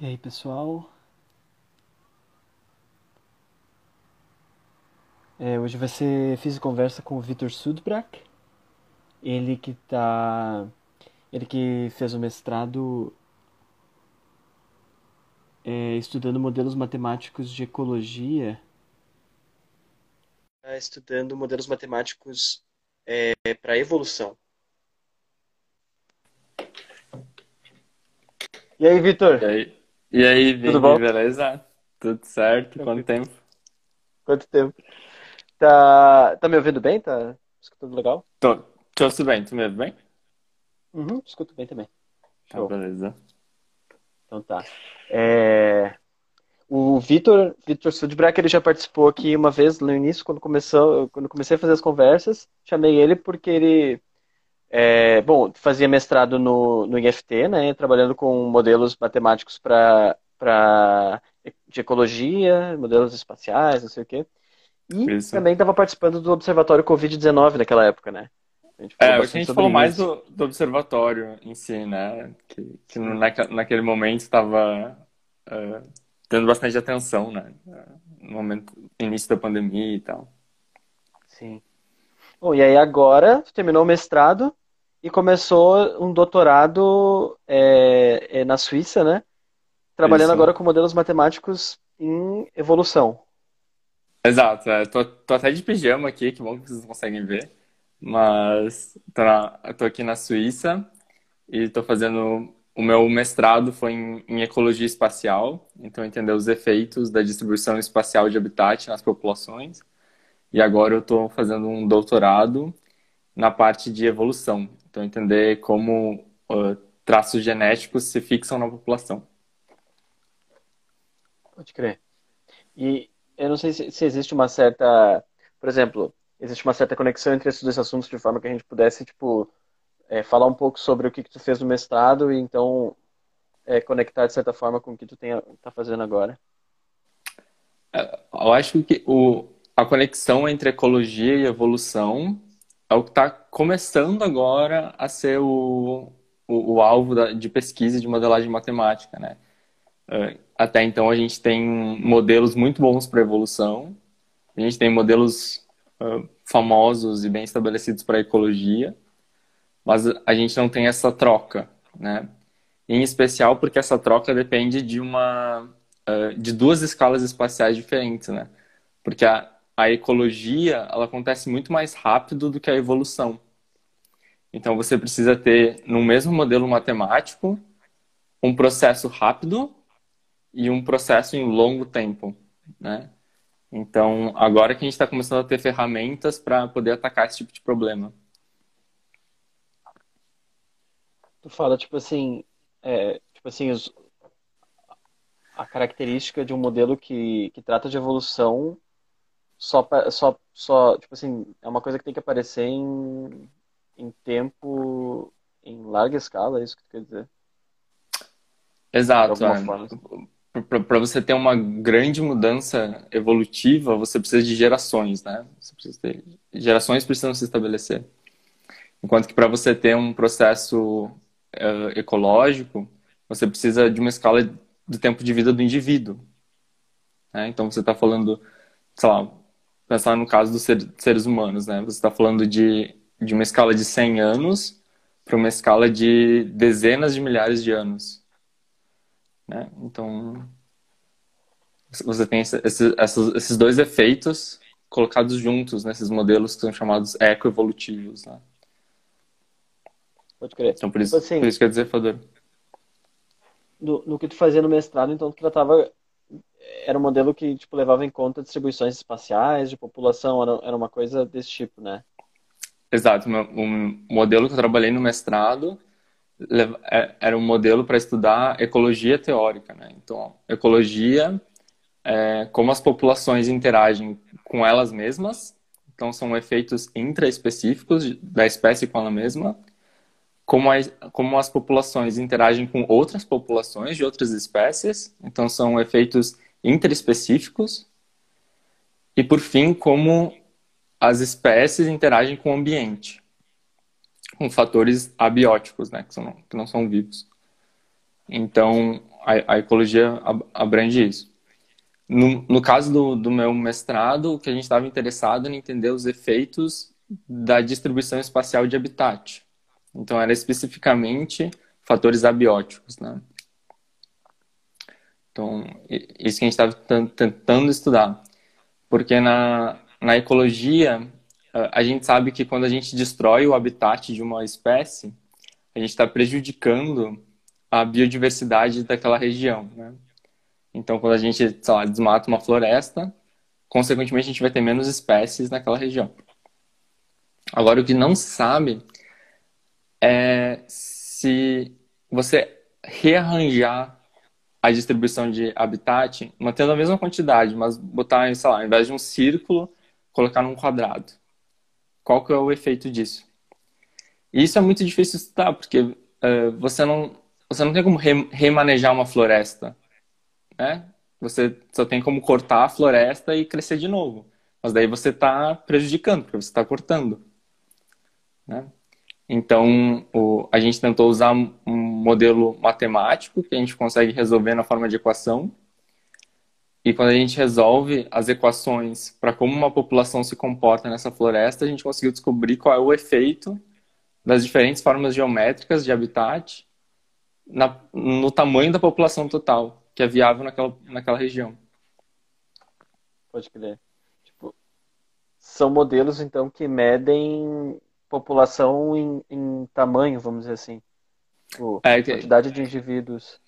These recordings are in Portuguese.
E aí, pessoal? É, hoje vai ser Fiz Conversa com o Vitor Sudbrack. Ele que tá. Ele que fez o mestrado é, estudando modelos matemáticos de ecologia. Tá estudando modelos matemáticos é, para evolução. E aí, Vitor? E aí, e aí, Tudo Vini, bom? beleza? Tudo certo? Quanto tempo? Quanto tempo? Tá, tá me ouvindo bem? Tá escutando legal? Tô, te ouço bem, tu me ouve bem? Uhum, escuto bem também. Tá, Show. beleza. Então tá. É, O Vitor, Vitor Sudbrack, ele já participou aqui uma vez no início, quando começou, quando comecei a fazer as conversas. Chamei ele porque ele, é, bom, fazia mestrado no, no IFT, né, trabalhando com modelos matemáticos para de ecologia, modelos espaciais, não sei o quê. E Isso. também estava participando do Observatório Covid-19 naquela época, né? A gente falou É, hoje a bastante gente falou mais do, do observatório em si, né? Que, que no- naque- naquele momento estava eh, tendo bastante atenção, né? No momento, início da pandemia e tal. Sim. Bom, e aí agora terminou o mestrado e começou um doutorado é, é, na Suíça, né? Trabalhando Isso. agora com modelos matemáticos em evolução. Exato, é, tô, tô até de pijama aqui, que bom que vocês conseguem ver. Mas tô, na- tô aqui na Suíça e tô fazendo. O meu mestrado foi em, em ecologia espacial, então entender os efeitos da distribuição espacial de habitat nas populações. E agora eu tô fazendo um doutorado na parte de evolução, então entender como ah, traços genéticos se fixam na população. Pode crer. E eu não sei se, se existe uma certa, por exemplo, existe uma certa conexão entre esses dois assuntos de forma que a gente pudesse, tipo, é, falar um pouco sobre o que que tu fez no mestrado e então é, conectar de certa forma com o que tu tem, tá fazendo agora. Eu acho que o, a conexão entre ecologia e evolução é o que está começando agora a ser o, o, o alvo da- de pesquisa e de modelagem matemática, né? Eh, Até então a gente tem modelos muito bons para evolução, a gente tem modelos eh, famosos e bem estabelecidos para ecologia, mas a gente não tem essa troca, né? Em especial porque essa troca depende de uma eh, de duas escalas espaciais diferentes, né? Porque a, a ecologia, ela acontece muito mais rápido do que a evolução. Então você precisa ter no mesmo modelo matemático um processo rápido e um processo em longo tempo, né? Então, agora que a gente está começando a ter ferramentas para poder atacar esse tipo de problema. Tu fala, tipo assim, é, tipo assim, os- a característica de um modelo que, que trata de evolução só, só, só, tipo assim, é uma coisa que tem que aparecer em, em tempo, em larga escala, é isso que tu quer dizer? Exato. alguma forma. Para você ter uma grande mudança evolutiva, você precisa de gerações, né? Você precisa ter gerações precisam se estabelecer. Enquanto que para você ter um processo eh, ecológico, você precisa de uma escala do tempo de vida do indivíduo. né? Então você está falando, sei lá, pensar no caso dos ser- seres humanos, né? Você está falando de, de uma escala de 100 anos para uma escala de dezenas de milhares de anos, né? Então você tem esse- esse- essas- esses dois efeitos colocados juntos nesses modelos que são chamados ecoevolutivos, né? Pode crer. Então por Tipo isso, assim, por isso quer dizer, Fador. no, no que tu fazia no mestrado, então tu tratava, era um modelo que, tipo, levava em conta distribuições espaciais de população, era, era uma coisa desse tipo, né? Exato, um modelo que eu trabalhei no mestrado é- era um modelo para estudar ecologia teórica, né? Então, ecologia é como as populações interagem com elas mesmas, então são efeitos intraespecíficos da espécie com ela mesma, como as, como as populações interagem com outras populações de outras espécies, então são efeitos interespecíficos, e por fim, como as espécies interagem com o ambiente, com fatores abióticos, né, que, são, que não são vivos. Então, a, a ecologia abrange isso. No, no caso do, do meu mestrado, o que a gente estava interessado em entender os efeitos da distribuição espacial de habitat. Então, era especificamente fatores abióticos, né? Então, isso que a gente estava tentando estudar. Porque na, na ecologia, a gente sabe que quando a gente destrói o habitat de uma espécie, a gente está prejudicando a biodiversidade daquela região, né? Então, quando a gente, lá, desmata uma floresta, consequentemente a gente vai ter menos espécies naquela região. Agora, o que não sabe é se você rearranjar a distribuição de habitat, mantendo a mesma quantidade, mas botar, sei lá, ao invés de um círculo, colocar num quadrado. Qual que é o efeito disso? E isso é muito difícil estudar, porque uh, você, não, você não tem como re remanejar uma floresta, né? Você só tem como cortar a floresta e crescer de novo. Mas daí você está prejudicando, porque você está cortando. Né? Então, o, a gente tentou usar um modelo matemático que a gente consegue resolver na forma de equação. E quando a gente resolve as equações para como uma população se comporta nessa floresta, a gente conseguiu descobrir qual é o efeito das diferentes formas geométricas de habitat na, no tamanho da população total, que é viável naquela, naquela região. Pode crer. Tipo, são modelos, então, que medem população em, em tamanho, vamos dizer assim. Tipo, é, que... quantidade de indivíduos.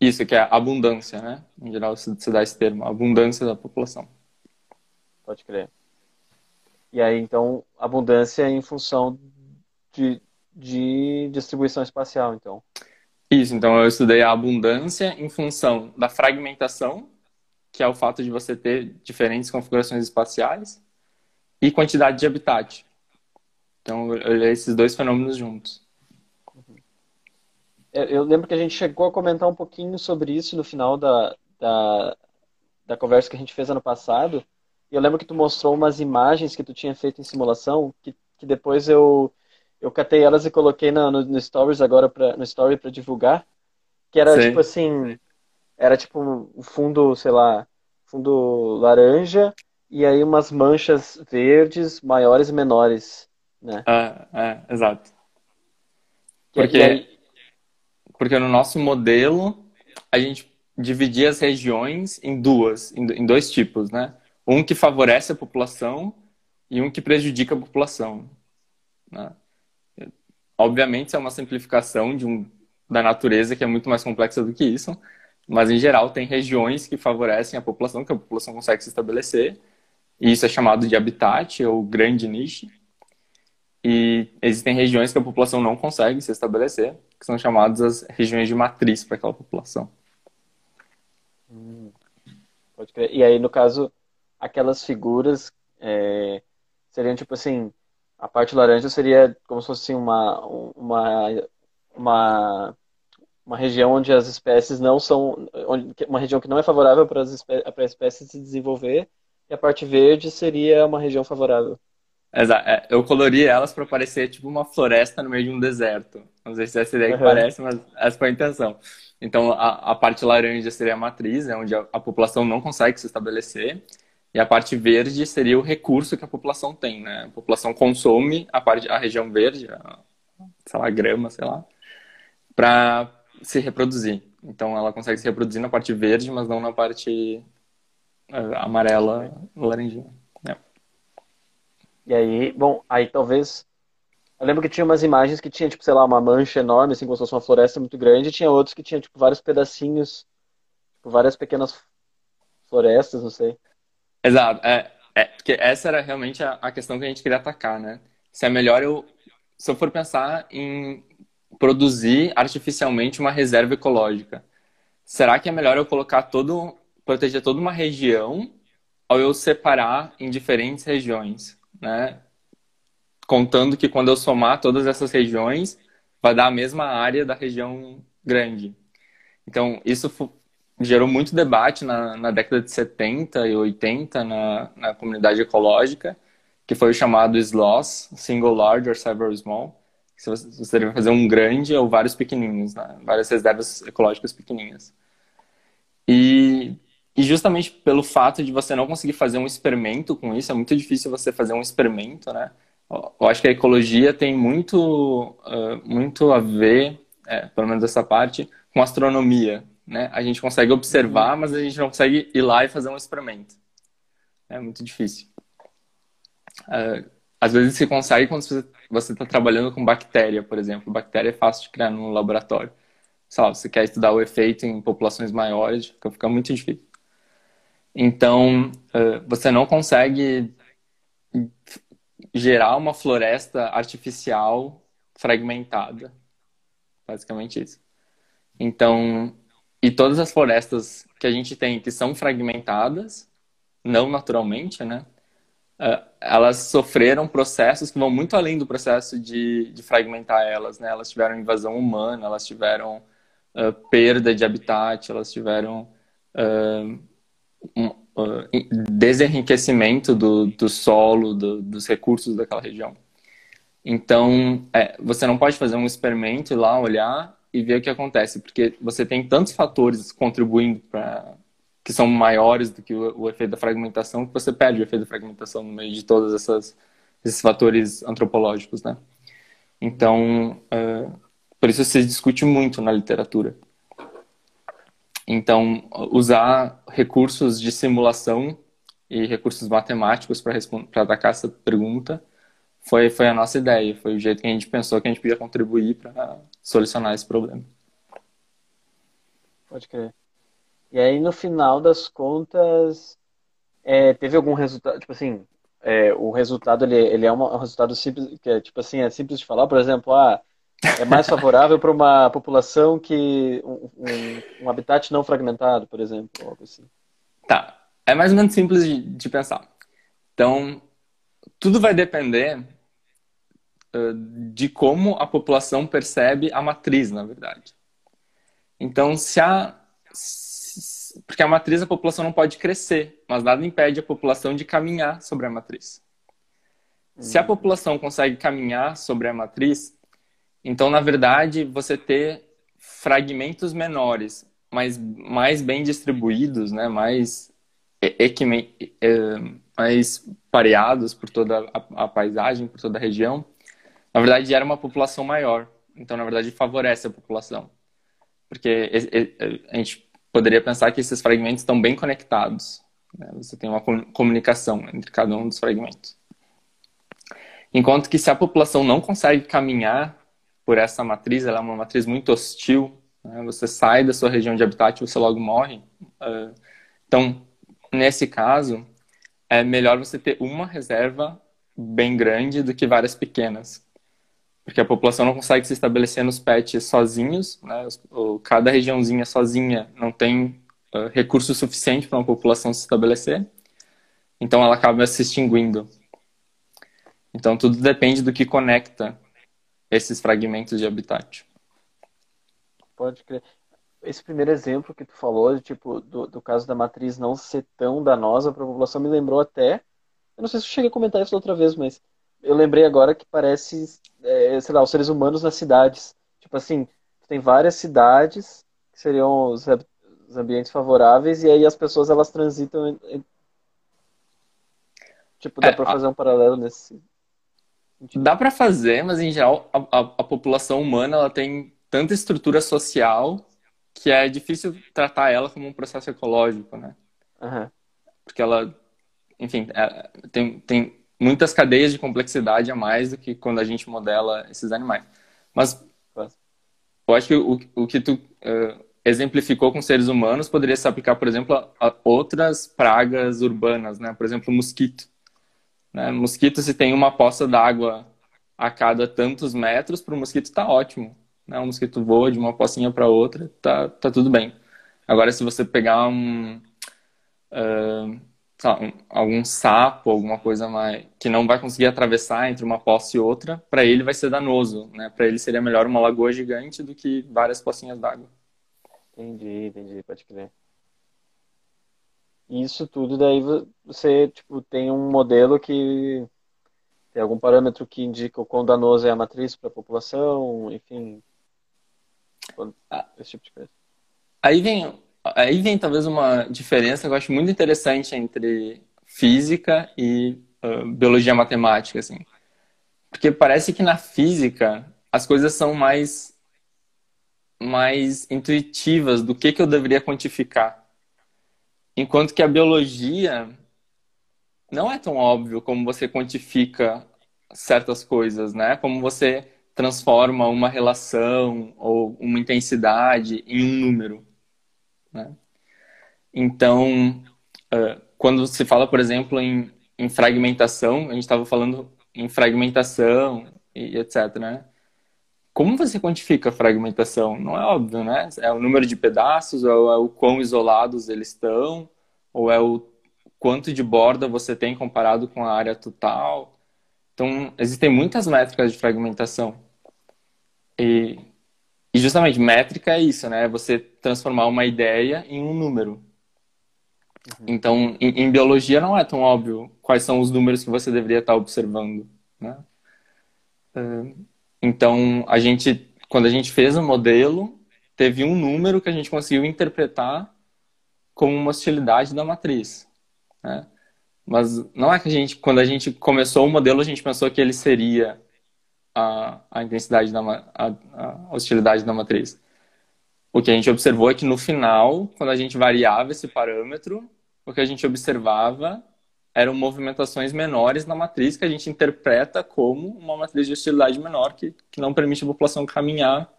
Isso, que é abundância, né? Em geral se, se dá esse termo, abundância da população. Pode crer. E aí, então, abundância em função de, de distribuição espacial, então. Isso, então eu estudei a abundância em função da fragmentação, que é o fato de você ter diferentes configurações espaciais, e quantidade de habitat, então, olhei esses dois fenômenos juntos. Eu lembro que a gente chegou a comentar um pouquinho sobre isso no final da, da, da conversa que a gente fez ano passado. E eu lembro que tu mostrou umas imagens que tu tinha feito em simulação, que, que depois eu, eu catei elas e coloquei no, no, no Stories agora, pra, no Story para divulgar. Que era Sim. tipo assim, era tipo um fundo, sei lá, fundo laranja e aí umas manchas verdes maiores e menores né? É, é, exato. Porque, aí... porque no nosso modelo, a gente dividia as regiões em duas, em dois tipos, né? Um que favorece a população e um que prejudica a população. Né? Obviamente, isso é uma simplificação de um, da natureza que é muito mais complexa do que isso, mas em geral tem regiões que favorecem a população, que a população consegue se estabelecer, e isso é chamado de habitat ou grande niche. E existem regiões que a população não consegue se estabelecer, que são chamadas as regiões de matriz para aquela população. Hum, pode crer. E aí, no caso, aquelas figuras é, seriam tipo assim, a parte laranja seria como se fosse uma, uma, uma, uma região onde as espécies não são, onde, uma região que não é favorável para as espécies, para espécies se desenvolver, e a parte verde seria uma região favorável. Exato. É, eu colori elas para parecer tipo uma floresta no meio de um deserto. Não sei se é essa ideia uhum. que parece, mas essa foi a intenção. Então, a, a parte laranja seria a matriz, é onde a, a, população não consegue se estabelecer. E a parte verde seria o recurso que a população tem, né? A população consome a, parte, a região verde, a, sei lá, grama, sei lá, para se reproduzir. Então, ela consegue se reproduzir na parte verde, mas não na parte uh, amarela, laranjinha. E aí, bom, aí talvez. Eu lembro que tinha umas imagens que tinha, tipo, sei lá, uma mancha enorme, assim, como se fosse uma floresta muito grande, e tinha outros que tinha, tipo, vários pedacinhos, tipo, várias pequenas florestas, não sei. Exato. É, é, porque essa era realmente a, a questão que a gente queria atacar, né? Se é melhor eu. Se eu for pensar em produzir artificialmente uma reserva ecológica, será que é melhor eu colocar todo. proteger toda uma região ou eu separar em diferentes regiões? Né? Contando que quando eu somar todas essas regiões, vai dar a mesma área da região grande. Então, isso gerou muito debate na, na década de 70 e 80 na, na comunidade ecológica, que foi o chamado SLOS, Single Large or Several Small, Se você, você deve fazer um grande ou vários pequenininhos, né? várias reservas ecológicas pequenininhas. E, e justamente pelo fato de você não conseguir fazer um experimento com isso, é muito difícil você fazer um experimento, né? Eu acho que a ecologia tem muito, uh, muito a ver, é, pelo menos essa parte, com astronomia. Né? A gente consegue observar, mas a gente não consegue ir lá e fazer um experimento. É muito difícil. Uh, às vezes se consegue quando você está trabalhando com bactéria, por exemplo. Bactéria é fácil de criar no laboratório. Sei você quer estudar o efeito em populações maiores, fica muito difícil. Então, uh, você não consegue gerar uma floresta artificial fragmentada. Basicamente isso. Então, e todas as florestas que a gente tem que são fragmentadas, não naturalmente, né? Uh, elas sofreram processos que vão muito além do processo de, de fragmentar elas, né? Elas tiveram invasão humana, elas tiveram uh, perda de habitat, elas tiveram uh, desenriquecimento do, do solo, do, dos recursos daquela região. Então, é, você não pode fazer um experimento e lá olhar e ver o que acontece, porque você tem tantos fatores contribuindo para que são maiores do que o, o, efeito da fragmentação que você perde o efeito da fragmentação no meio de todos esses fatores antropológicos, né? Então, é, por isso se discute muito na literatura. Então, usar recursos de simulação e recursos matemáticos para atacar essa pergunta foi, foi a nossa ideia, foi o jeito que a gente pensou que a gente podia contribuir para solucionar esse problema. Pode crer. E aí, no final das contas, é, teve algum resultado, tipo assim, é, o resultado ele, ele é um resultado simples, que é tipo assim, é simples de falar, por exemplo, ah, é mais favorável para uma população que um, um, um, habitat não fragmentado, por exemplo, algo assim. Tá, é mais ou menos simples de, de pensar. Então, tudo vai depender uh, de como a população percebe a matriz, na verdade. Então, se a porque a matriz a população não pode crescer, mas nada impede a população de caminhar sobre a matriz. Se a hum. população consegue caminhar sobre a matriz, então, na verdade, você ter fragmentos menores, mas mais bem distribuídos, né, mais, mais pareados por toda a, a paisagem, por toda a região, na verdade, gera uma população maior. Então, na verdade, favorece a população. Porque a gente poderia pensar que esses fragmentos estão bem conectados. Né? Você tem uma comunicação entre cada um dos fragmentos. Enquanto que se a população não consegue caminhar por essa matriz, ela é uma matriz muito hostil. Né? Você sai da sua região de habitat e você logo morre. Uh, então, nesse caso, é melhor você ter uma reserva bem grande do que várias pequenas. Porque a população não consegue se estabelecer nos pets sozinhos, né? cada regiãozinha sozinha não tem uh, recurso suficiente para uma população se estabelecer. Então ela acaba se extinguindo. Então tudo depende do que conecta esses fragmentos de habitat. Pode crer. Esse primeiro exemplo que tu falou, tipo, do, do caso da matriz não ser tão danosa para a população, me lembrou até. Eu não sei se eu cheguei a comentar isso outra vez, mas eu lembrei agora que parece, é, sei lá, os seres humanos nas cidades. Tipo assim, tem várias cidades que seriam os, os ambientes favoráveis e aí as pessoas elas transitam. Em, tipo, dá é, para fazer um paralelo nesse Dá para fazer, mas em geral a, a, a, população humana ela tem tanta estrutura social que é difícil tratar ela como um processo ecológico, né? Uhum. Porque ela, enfim, é, tem, tem muitas cadeias de complexidade a mais do que quando a gente modela esses animais. Mas eu acho que o, o que tu uh, exemplificou com seres humanos poderia se aplicar, por exemplo, a, a outras pragas urbanas, né? Por exemplo, o mosquito. Né? Mosquito, se tem uma poça d'água a cada tantos metros, para o mosquito está ótimo. Né? O mosquito voa de uma pocinha para outra, tá, tá tudo bem. Agora, se você pegar um, uh, um, algum sapo, alguma coisa mais que não vai conseguir atravessar entre uma poça e outra, para ele vai ser danoso. Né? Para ele seria melhor uma lagoa gigante do que várias pocinhas d'água. Entendi, entendi, pode crer. Isso tudo daí você tipo tem um modelo que Tem algum parâmetro que indica o quão danoso é a matriz para a população, enfim, Ah, esse tipo de coisa. Aí vem, aí vem talvez uma diferença que eu acho muito interessante entre física e uh, biologia matemática, assim. Porque parece que na física as coisas são mais, mais intuitivas do que, que eu deveria quantificar. Enquanto que a biologia não é tão óbvio como você quantifica certas coisas, né? Como você transforma uma relação ou uma intensidade em um número, né? Então, quando se fala, por exemplo, em, em fragmentação, a gente estava falando em fragmentação e etc, né? Como você quantifica a fragmentação? Não é óbvio, né? É o número de pedaços, ou é o quão isolados eles estão, ou é o quanto de borda você tem comparado com a área total. Então, existem muitas métricas de fragmentação. E, e justamente, métrica é isso, né? É você transformar uma ideia em um número. Uhum. Então, em, em, biologia não é tão óbvio quais são os números que você deveria estar observando, né? Então, a gente, quando a gente fez o modelo, teve um número que a gente conseguiu interpretar como uma hostilidade da matriz, né? Mas não é que a gente, quando a gente começou o modelo, a gente pensou que ele seria a, a intensidade da a, a hostilidade da matriz. O que a gente observou é que no final, quando a gente variava esse parâmetro, o que a gente observava eram movimentações menores na matriz que a gente interpreta como uma matriz de hostilidade menor que, que não permite a população caminhar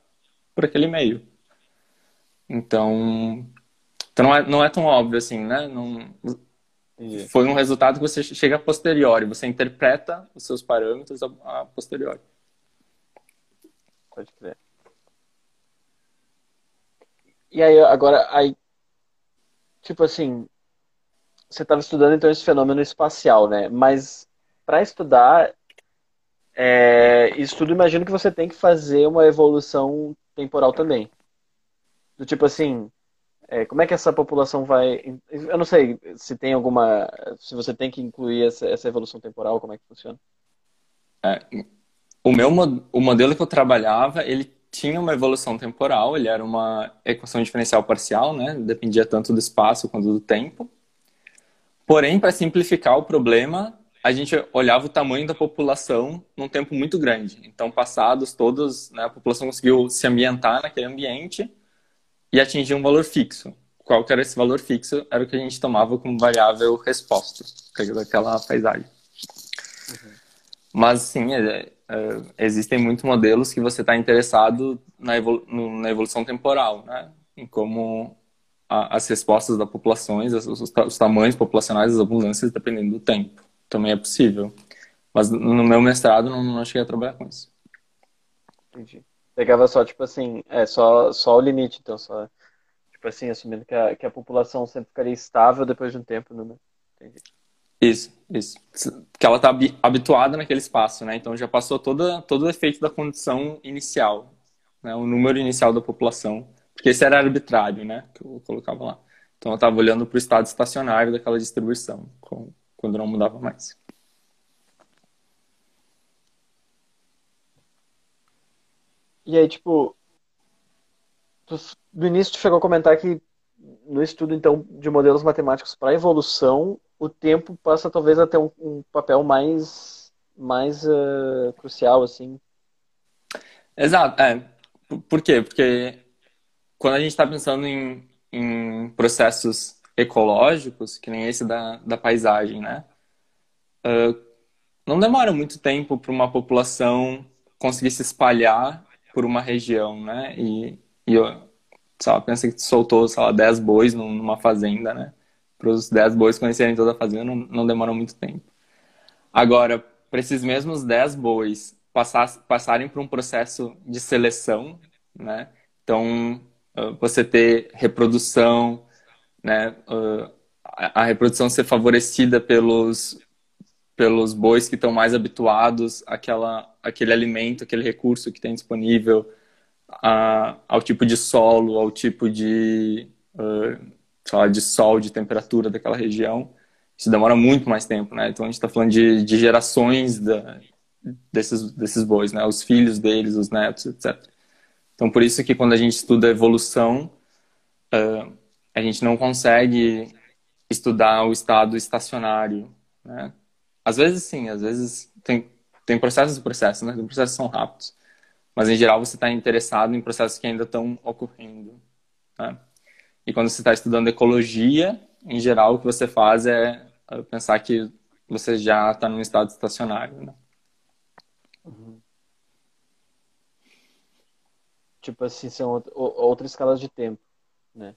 por aquele meio. Então, então não, é, não é tão óbvio assim, né? Não, foi um resultado que você chega a posteriori, você interpreta os seus parâmetros a, a posteriori. Pode crer. E aí, agora, aí, tipo assim, você estava estudando então esse fenômeno espacial, né? Mas para estudar é, isso tudo, imagino que você tem que fazer uma evolução temporal também. Do tipo assim, é, como é que essa população vai. Eu não sei se tem alguma. Se você tem que incluir essa, essa evolução temporal, como é que funciona? É, o meu o modelo que eu trabalhava, ele tinha uma evolução temporal, ele era uma equação diferencial parcial, né? Dependia tanto do espaço quanto do tempo. Porém, para simplificar o problema, a gente olhava o tamanho da população num tempo muito grande. Então, passados todos, né, a população conseguiu se ambientar naquele ambiente e atingir um valor fixo. Qual que era esse valor fixo? Era o que a gente tomava como variável resposta daquela paisagem. Uhum. Mas, sim, é, é, existem muitos modelos que você está interessado na, evolu na evolução temporal, né? Em como a, as respostas da populações, os, os, tamanhos populacionais das abundâncias, dependendo do tempo. Também é possível. Mas no meu mestrado não, não cheguei a trabalhar com isso. Entendi. Pegava só, tipo assim, é só, só o limite, então, só, tipo assim, assumindo que a, que a população sempre ficaria estável depois de um tempo, né? Entendi. Isso, isso. Que ela está habituada naquele espaço, né? Então já passou toda, todo o efeito da condição inicial, né? O número inicial da população. Porque esse era arbitrário, né? Que eu colocava lá. Então eu estava olhando para o estado estacionário daquela distribuição, quando não mudava mais. E aí, tipo, no início tu chegou a comentar que no estudo então de modelos matemáticos para evolução, o tempo passa talvez a ter um, um papel mais mais uh, crucial assim. Exato, é. Por quê? Porque quando a gente está pensando em, em, processos ecológicos, que nem esse da, da paisagem, né? Uh, não demora muito tempo para uma população conseguir se espalhar por uma região, né? E, e sei pensa que soltou, sei lá, 10 bois numa fazenda, né? Para os 10 bois conhecerem toda a fazenda não, não demora muito tempo. Agora, para esses mesmos 10 bois passar, passarem por um processo de seleção, né? Então, você ter reprodução, né? Uh, a reprodução ser favorecida pelos pelos bois que estão mais habituados àquela, àquele alimento, aquele recurso que tem disponível, a, ao tipo de solo, ao tipo de, uh, de sol, de temperatura daquela região. Isso demora muito mais tempo, né? Então a gente está falando de, de gerações da, desses, desses bois, né? Os filhos deles, os netos, etc. Então por isso que quando a gente estuda evolução, uh, a gente não consegue estudar o estado estacionário, né? Às vezes sim, às vezes tem, tem processos e processos, né? Os processos são rápidos. Mas em geral você está interessado em processos que ainda estão ocorrendo. Né? E quando você está estudando ecologia, em geral o que você faz é pensar que você já está num estado estacionário. Né? Uhum. Tipo assim, são outras escalas de tempo, né?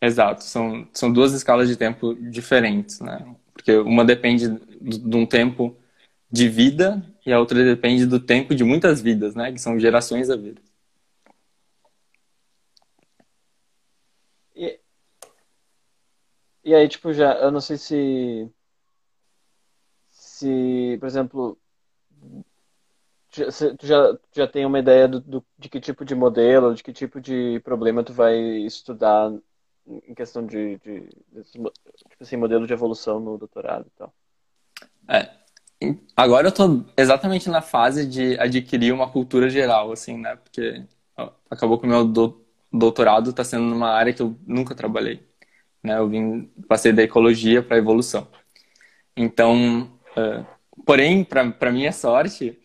Exato, são, são duas escalas de tempo diferentes, né? Porque uma depende de um tempo de vida e a outra depende do tempo de muitas vidas, né? Que são gerações da vida. E, e aí, tipo, já, eu não sei se, se, por exemplo, tu já, já tem uma ideia do, do, de que tipo de modelo, de que tipo de problema tu vai estudar em questão de, de, de tipo assim, modelo de evolução no doutorado e tal? É, agora eu estou exatamente na fase de adquirir uma cultura geral, assim, né? Porque acabou que o meu doutorado está sendo numa área que eu nunca trabalhei, né? Eu vim, passei da ecologia para evolução. Então, uh, porém, para minha sorte,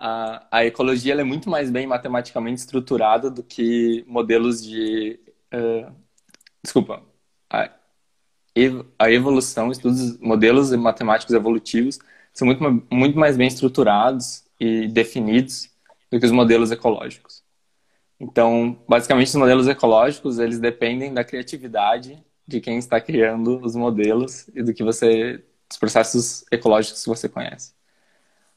a, a ecologia é muito mais bem matematicamente estruturada do que modelos de. Uh, desculpa. A, a evolução, estudos, modelos matemáticos evolutivos são muito, muito mais bem estruturados e definidos do que os modelos ecológicos. Então, basicamente, os modelos ecológicos, eles dependem da criatividade de quem está criando os modelos e do que você, dos processos ecológicos que você conhece.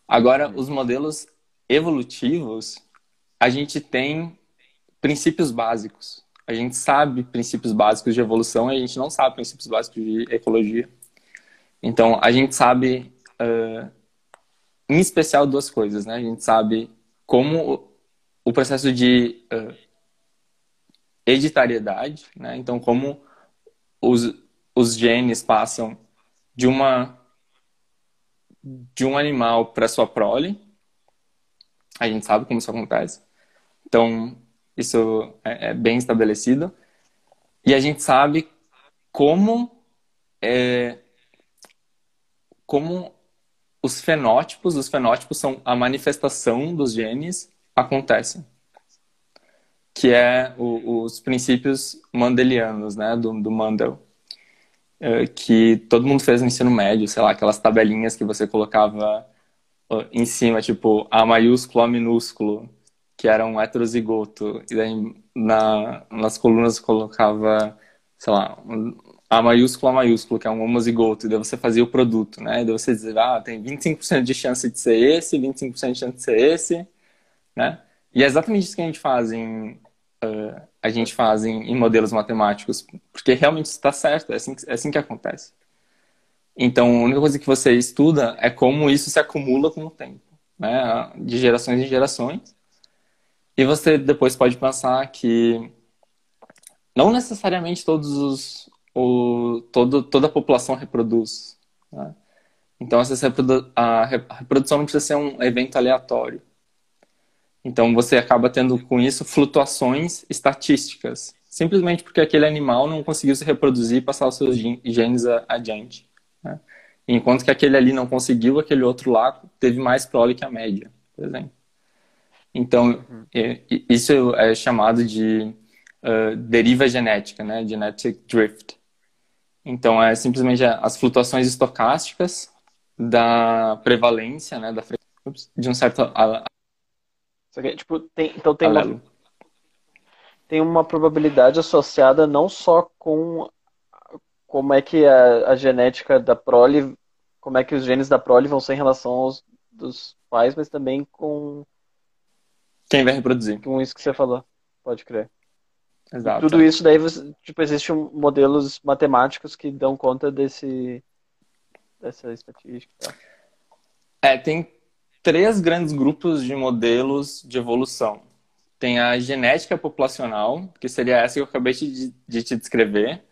Agora, os modelos evolutivos, a gente tem princípios básicos. A gente sabe princípios básicos de evolução e a gente não sabe princípios básicos de ecologia. Então, a gente sabe, uh, em especial, duas coisas, né? A gente sabe como o processo de uh, né? Então, como os, os genes passam de uma de um animal para sua prole, a gente sabe como isso acontece. Então, isso é, é bem estabelecido. E a gente sabe como é, como os fenótipos, os fenótipos são a manifestação dos genes acontecem, que é o, os princípios mandelianos, né, do, do Mandel, é, que todo mundo fez no ensino médio, sei lá, aquelas tabelinhas que você colocava em cima, tipo, A maiúsculo, A minúsculo, que era um heterozigoto. E daí na, nas colunas colocava, sei lá, A maiúsculo, A maiúsculo, que é um homozigoto. E daí você fazia o produto, né? E daí você dizia, ah, tem 25% de chance de ser esse, 25% de chance de ser esse, né? E é exatamente isso que a gente faz em, uh, a gente faz em, em, modelos matemáticos, porque realmente está certo, é assim, é assim que acontece. Então, a única coisa que você estuda é como isso se acumula com o tempo, né? de gerações em gerações. E você depois pode pensar que não necessariamente todos os, o, todo, toda a população reproduz. Né? Então, reprodu a reprodução não precisa ser um evento aleatório. Então, você acaba tendo com isso flutuações estatísticas, simplesmente porque aquele animal não conseguiu se reproduzir e passar os seus genes adiante. Né? Enquanto que aquele ali não conseguiu, aquele outro lá teve mais prole que a média, por exemplo. Então, uhum. isso é chamado de uh, deriva genética, né? Genetic drift. Então, é simplesmente as flutuações estocásticas da prevalência, né? Da de um certo... tipo, tem, então tem uma, tem uma probabilidade associada não só com como é que a, a, genética da prole, como é que os genes da prole vão ser em relação aos dos pais, mas também com quem vai reproduzir. Com isso que você falou, pode crer. Exato. tudo isso daí, tipo, existem modelos matemáticos que dão conta desse dessa estatística. Tá? É, tem três grandes grupos de modelos de evolução. Tem a genética populacional, que seria essa que eu acabei de, de te descrever,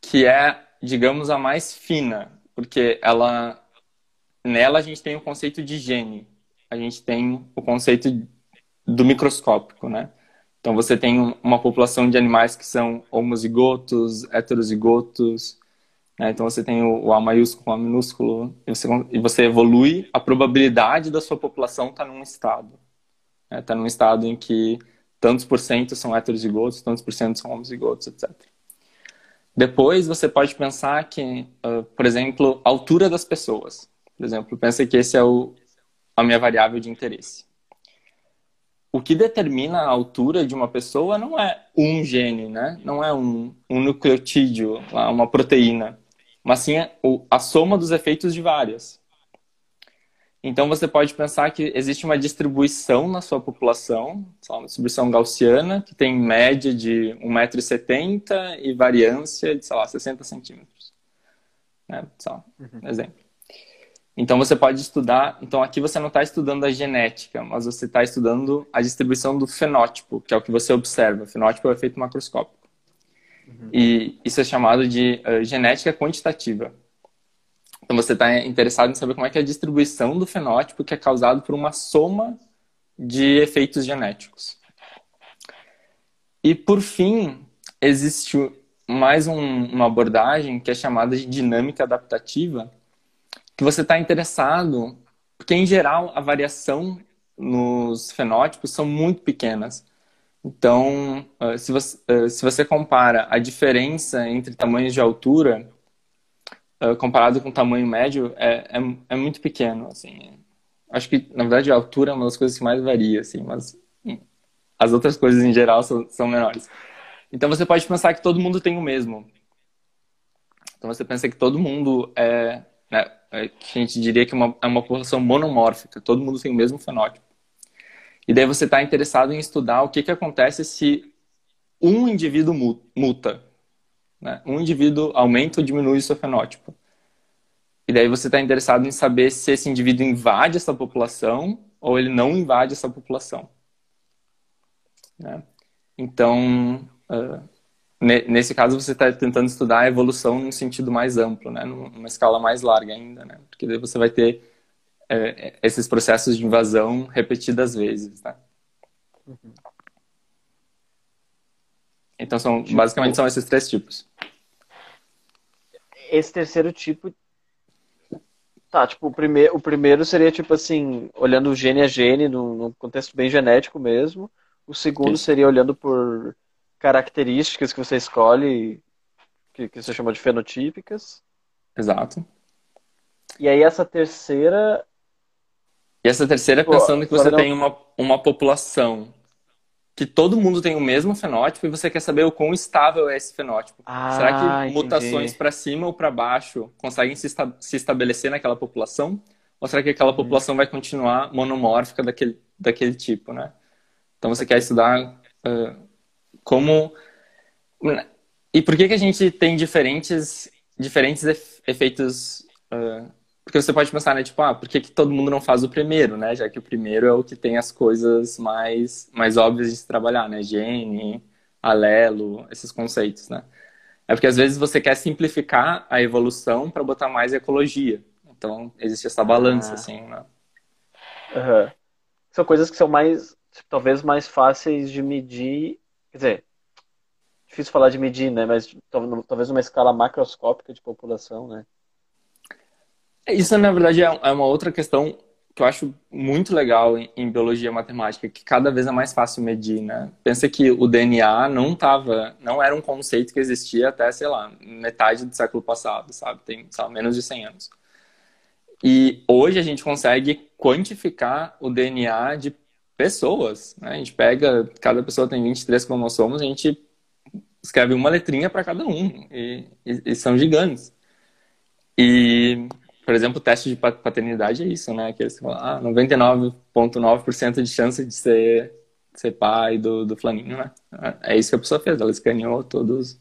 que é digamos, a mais fina, porque ela nela a gente tem o conceito de gene, a gente tem o conceito do microscópico, né? Então você tem uma população de animais que são homozigotos, heterozigotos, né? então você tem o, A maiúsculo, o A minúsculo, e você, e você evolui, a probabilidade da sua população está num estado. Está né? Tá num estado em que tantos por cento são heterozigotos, tantos por cento são homozigotos, etc. Depois você pode pensar que, uh, por exemplo, a altura das pessoas. Por exemplo, pensa que esse é o, a minha variável de interesse o que determina a altura de uma pessoa não é um gene, né? Não é um, um nucleotídeo, uma proteína, mas sim a, soma dos efeitos de várias. Então você pode pensar que existe uma distribuição na sua população, uma distribuição gaussiana, que tem média de 1,70m e variância de, sei lá, 60 centímetros. Né? Só um exemplo. Então você pode estudar. Então aqui você não está estudando a genética, mas você está estudando a distribuição do fenótipo, que é o que você observa. O fenótipo é o efeito macroscópico. Uhum. E isso é chamado de uh, genética quantitativa. Então você está interessado em saber como é que é a distribuição do fenótipo que é causado por uma soma de efeitos genéticos. E por fim, existe mais um, uma abordagem que é chamada de dinâmica adaptativa, que você está interessado, porque em geral a variação nos fenótipos são muito pequenas. Então, ah, se você, ah, se você compara a diferença entre tamanhos de altura ah, comparado com o tamanho médio, é, é, é, muito pequeno, assim. Acho que, na verdade, a altura é uma das coisas que mais varia, assim, mas hum, as outras coisas em geral são, são menores. Então, você pode pensar que todo mundo tem o mesmo. Então, você pensa que todo mundo é, né, é, a gente diria que é uma, é uma população monomórfica, todo mundo tem o mesmo fenótipo. E daí você está interessado em estudar o que, que acontece se um indivíduo muta. Né? Um indivíduo aumenta ou diminui o seu fenótipo. E daí você está interessado em saber se esse indivíduo invade essa população ou ele não invade essa população. Né? Então, uh, nesse caso você está tentando estudar a evolução num sentido mais amplo, né? numa escala mais larga ainda, né? porque daí você vai ter é, esses processos de invasão repetidas vezes. Né? Uhum. Então são tipo, basicamente são esses três tipos. Esse terceiro tipo Tá, tipo, o primeiro, o primeiro seria, tipo assim, olhando gene a gene, num, num contexto bem genético mesmo. O segundo Isso. seria olhando por características que você escolhe, que, que você chama de fenotípicas. Exato. E aí essa terceira. E essa terceira pensando que você não... tem uma, uma população que todo mundo tem o mesmo fenótipo e você quer saber o quão estável é esse fenótipo. Ah, Será que entendi. mutações para cima ou para baixo conseguem se, esta se, estabelecer naquela população? Ou será que aquela uhum. população vai continuar monomórfica daquele, daquele tipo, né? Então você quer estudar uh, como e por que que a gente tem diferentes diferentes efeitos uh, porque você pode pensar né tipo ah por que, que todo mundo não faz o primeiro né já que o primeiro é o que tem as coisas mais mais óbvias de se trabalhar né gene alelo esses conceitos né é porque às vezes você quer simplificar a evolução para botar mais ecologia então existe essa balança ah. assim né? Uhum. são coisas que são mais talvez mais fáceis de medir Quer dizer, difícil falar de medir, né? Mas talvez uma escala macroscópica de população, né? Isso, na verdade, é, é uma outra questão que eu acho muito legal em, biologia matemática, que cada vez é mais fácil medir, né? Pensa que o DNA não tava, não era um conceito que existia até, sei lá, metade do século passado, sabe? Tem, lá, menos de 100 anos. E hoje a gente consegue quantificar o DNA de pessoas. Né? A gente pega, cada pessoa tem 23 cromossomos, a gente escreve uma letrinha para cada um, e, e, e, são gigantes. E, por exemplo, o teste de paternidade é isso, né? Que eles falam, ah, 99,9% de chance de ser, ser pai do, do flaninho, né? É isso que a pessoa fez, ela escaneou todos,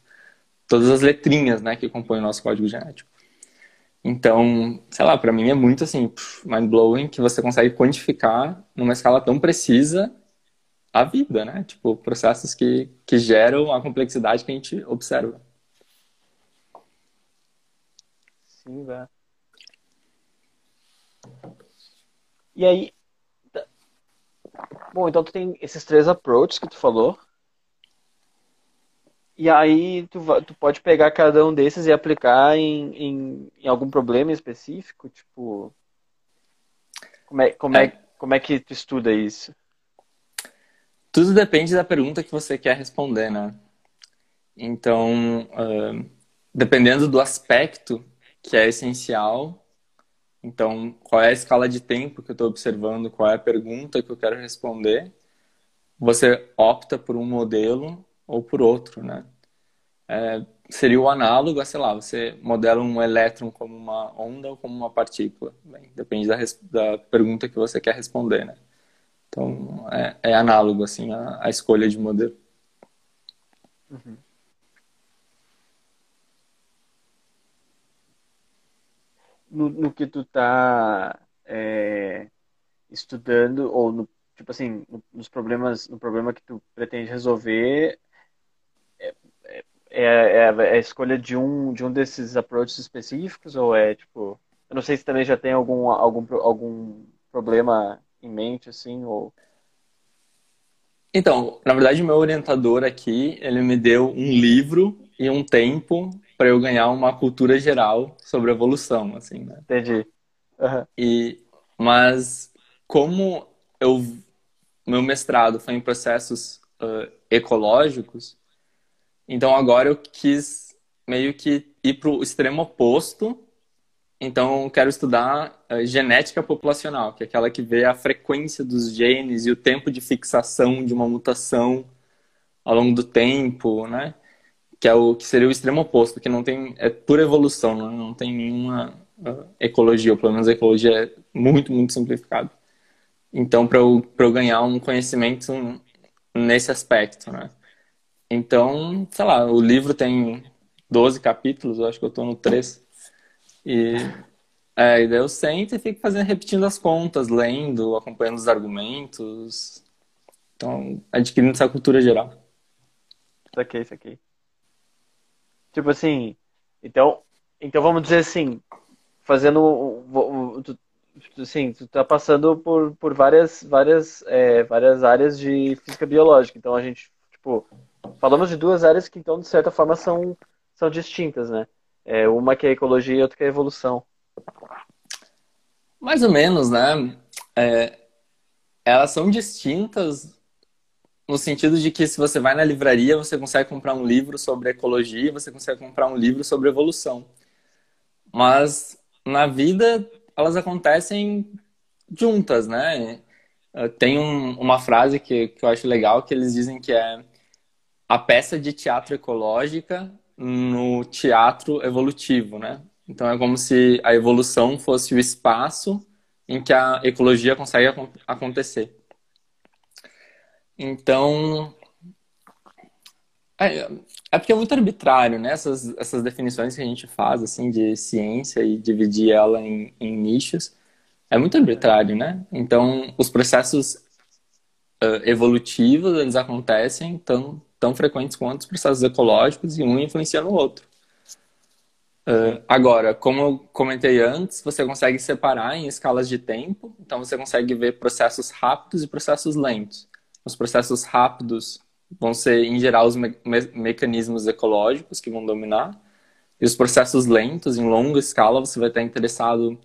todas as letrinhas, né, que compõem o nosso código genético. Então, sei lá, para mim é muito assim, mind-blowing que você consegue quantificar numa escala tão precisa a vida, né? Tipo, processos que, que geram a complexidade que a gente observa. assim, vai. E aí. Tá. Bom, então tu tem esses três approaches que tu falou. E aí tu, tu pode pegar cada um desses e aplicar em, em, em algum problema específico, tipo. Como é, como, é. é, como é que tu estuda isso? Tudo depende da pergunta que você quer responder, né? Então, uh, dependendo do aspecto que é essencial, então, qual é a escala de tempo que eu estou observando, qual é a pergunta que eu quero responder, você opta por um modelo ou por outro, né? É, seria o análogo a, sei lá, você modela um elétron como uma onda ou como uma partícula. Bem, depende da, da pergunta que você quer responder, né? Então, é, é análogo, assim, a, a, escolha de modelo. Uhum. No, no, que tu tá é, estudando, ou no, tipo assim, nos problemas, no problema que tu pretende resolver, é, é, é, é a escolha de um, de um desses approaches específicos, ou é, tipo, eu não sei se também já tem algum, algum, algum problema em mente, assim, ou... Então, na verdade, meu orientador aqui, ele me deu um livro e um tempo para eu ganhar uma cultura geral sobre evolução, assim, né? Entendi. Uhum. E, mas, como eu, meu mestrado foi em processos uh, ecológicos, então agora eu quis meio que ir para o extremo oposto então, quero estudar uh, genética populacional, que é aquela que vê a frequência dos genes e o tempo de fixação de uma mutação ao longo do tempo, né? Que é o que seria o extremo oposto, que não tem é pura evolução, não, não tem nenhuma uh, ecologia, ou pelo menos a ecologia é muito, muito simplificada. Então, para eu, eu ganhar um conhecimento nesse aspecto, né? Então, sei lá, o livro tem 12 capítulos, eu acho que eu estou no 3. E, é, e daí eu sento e fico fazendo, repetindo as contas, lendo, acompanhando os argumentos. Então, adquirindo essa cultura geral. Saquei, saquei. Tipo assim, então, então vamos dizer assim, fazendo assim, tu tá passando por, por várias, várias, é, várias áreas de física biológica. Então a gente, tipo, falamos de duas áreas que então de certa forma são, são distintas, né? É, uma que é ecologia e outra que é evolução. Mais ou menos, né? É, elas são distintas no sentido de que se você vai na livraria, você consegue comprar um livro sobre ecologia, você consegue comprar um livro sobre evolução. Mas na vida elas acontecem juntas, né? Tem um, uma frase que, que eu acho legal que eles dizem que é a peça de teatro ecológica no teatro evolutivo, né? Então é como se a evolução fosse o espaço em que a ecologia consegue acontecer. Então é, é porque é muito arbitrário, né? Essas, essas definições que a gente faz assim de ciência e dividir ela em, em nichos é muito arbitrário, né? Então os processos uh, evolutivos eles acontecem tão tão frequentes quanto os processos ecológicos e um influencia no outro. Uh, agora, como eu comentei antes, você consegue separar em escalas de tempo, então você consegue ver processos rápidos e processos lentos. Os processos rápidos vão ser, em geral, os me me mecanismos ecológicos que vão dominar, e os processos lentos, em longa escala, você vai estar interessado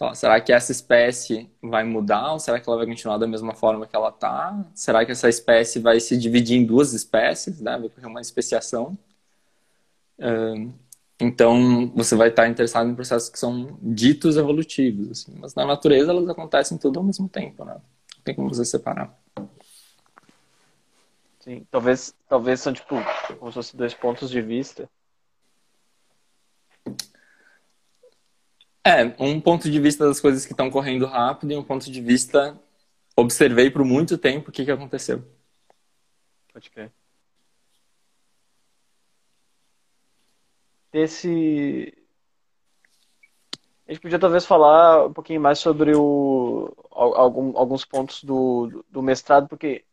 Lá, será que essa espécie vai mudar ou será que ela vai continuar da mesma forma que ela está? Será que essa espécie vai se dividir em duas espécies, né? vai ocorrer uma especiação? Então, você vai estar interessado em processos que são ditos evolutivos, assim. mas na natureza elas acontecem tudo ao mesmo tempo, né? Não tem como você separar. Sim, talvez, talvez são tipo como se fossem dois pontos de vista É, um ponto de vista das coisas que estão correndo rápido e um ponto de vista observei por muito tempo o que, que aconteceu. Pode crer. Esse. A gente podia talvez falar um pouquinho mais sobre o, algum, alguns pontos do, do mestrado, porque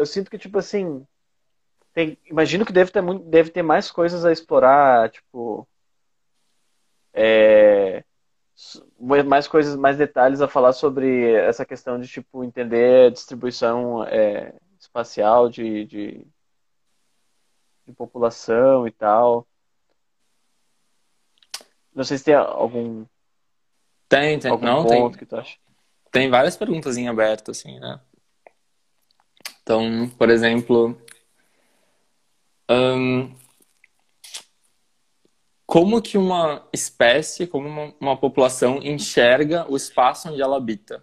eu sinto que, tipo assim, tem, imagino que deve ter, muito, deve ter mais coisas a explorar, tipo, é, mais coisas, mais detalhes a falar sobre essa questão de tipo entender a distribuição é, espacial de, de, de, população e tal. Não sei se tem algum tem, tem. algum não ponto tem. que tu acha. Tem várias perguntas em aberto assim, né? Então, por exemplo, hum, como que uma espécie, como uma, uma, população enxerga o espaço onde ela habita.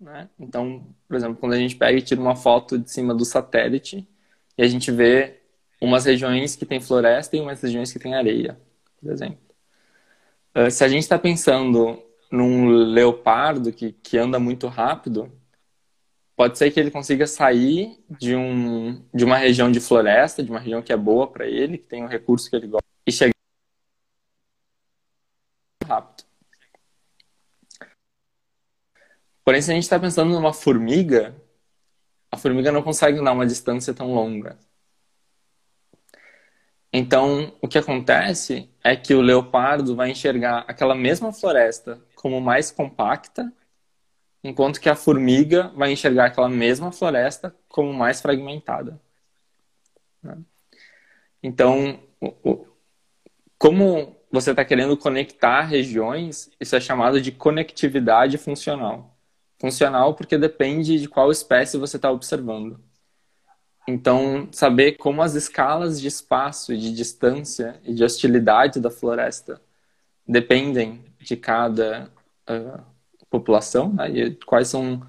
Né? Então, por exemplo, quando a gente pega e tira uma foto de cima do satélite e a gente vê umas regiões que tem floresta e umas regiões que tem areia, por exemplo. Uh, se a gente está pensando num leopardo que, que anda muito rápido, pode ser que ele consiga sair de, um, de uma região de floresta, de uma região que é boa para ele, que tem um recurso que ele gosta, e chegar rápido. Porém, se a gente está pensando numa formiga, a formiga não consegue dar uma distância tão longa. Então, o que acontece é que o leopardo vai enxergar aquela mesma floresta como mais compacta, enquanto que a formiga vai enxergar aquela mesma floresta como mais fragmentada. Então, como você está querendo conectar regiões, isso é chamado de conectividade funcional. Funcional porque depende de qual espécie você está observando. Então, saber como as escalas de espaço, de distância e de hostilidade da floresta dependem de cada uh, população, né? e quais são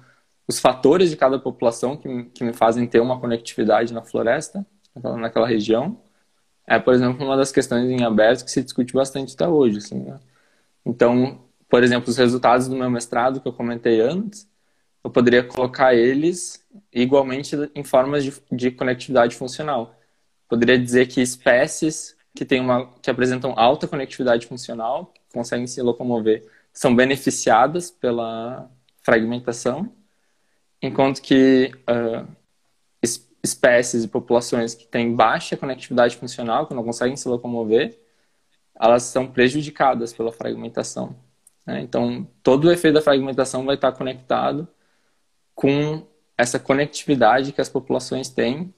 os fatores de cada população que, que me fazem ter uma conectividade na floresta, naquela, região é, por exemplo, uma das questões em aberto que se discute bastante até hoje. Assim, né? Então, por exemplo, os resultados do meu mestrado que eu comentei antes, eu poderia colocar eles igualmente em formas de, de conectividade funcional. Poderia dizer que espécies que, tem uma, que apresentam alta conectividade funcional, que conseguem se locomover, são beneficiadas pela fragmentação, enquanto que uh, espécies e populações que têm baixa conectividade funcional, que não conseguem se locomover, elas são prejudicadas pela fragmentação. Né? Então, todo o efeito da fragmentação vai estar conectado com essa conectividade que as populações têm,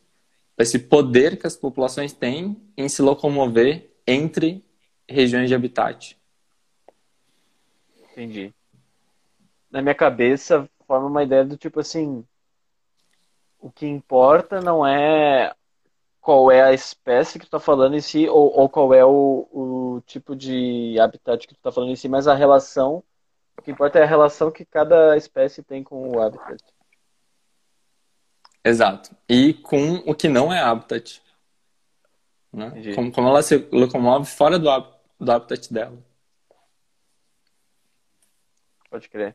esse poder que as populações têm em se locomover entre regiões de habitat. Entendi. Na minha cabeça, forma uma ideia do tipo assim, o que importa não é qual é a espécie que tu está falando em si, ou, ou qual é o, o, tipo de habitat que tu está falando em si, mas a relação. O que importa é a relação que cada espécie tem com o habitat. Exato. E com o que não é habitat. Né? Como, como ela se locomove fora do, do habitat dela. Pode crer.